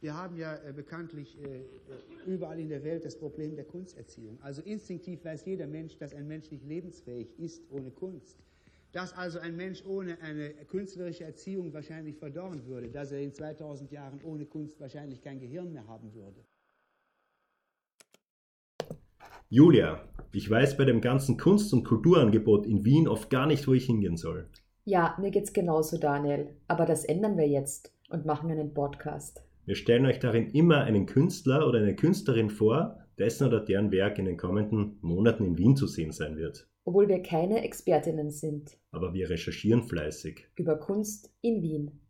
Wir haben ja äh, bekanntlich äh, äh, überall in der Welt das Problem der Kunsterziehung. Also instinktiv weiß jeder Mensch, dass ein Mensch nicht lebensfähig ist ohne Kunst. Dass also ein Mensch ohne eine künstlerische Erziehung wahrscheinlich verdorren würde, dass er in 2000 Jahren ohne Kunst wahrscheinlich kein Gehirn mehr haben würde. Julia, ich weiß bei dem ganzen Kunst- und Kulturangebot in Wien oft gar nicht, wo ich hingehen soll. Ja, mir geht's genauso, Daniel. Aber das ändern wir jetzt und machen einen Podcast. Wir stellen euch darin immer einen Künstler oder eine Künstlerin vor, dessen oder deren Werk in den kommenden Monaten in Wien zu sehen sein wird. Obwohl wir keine Expertinnen sind. Aber wir recherchieren fleißig. Über Kunst in Wien.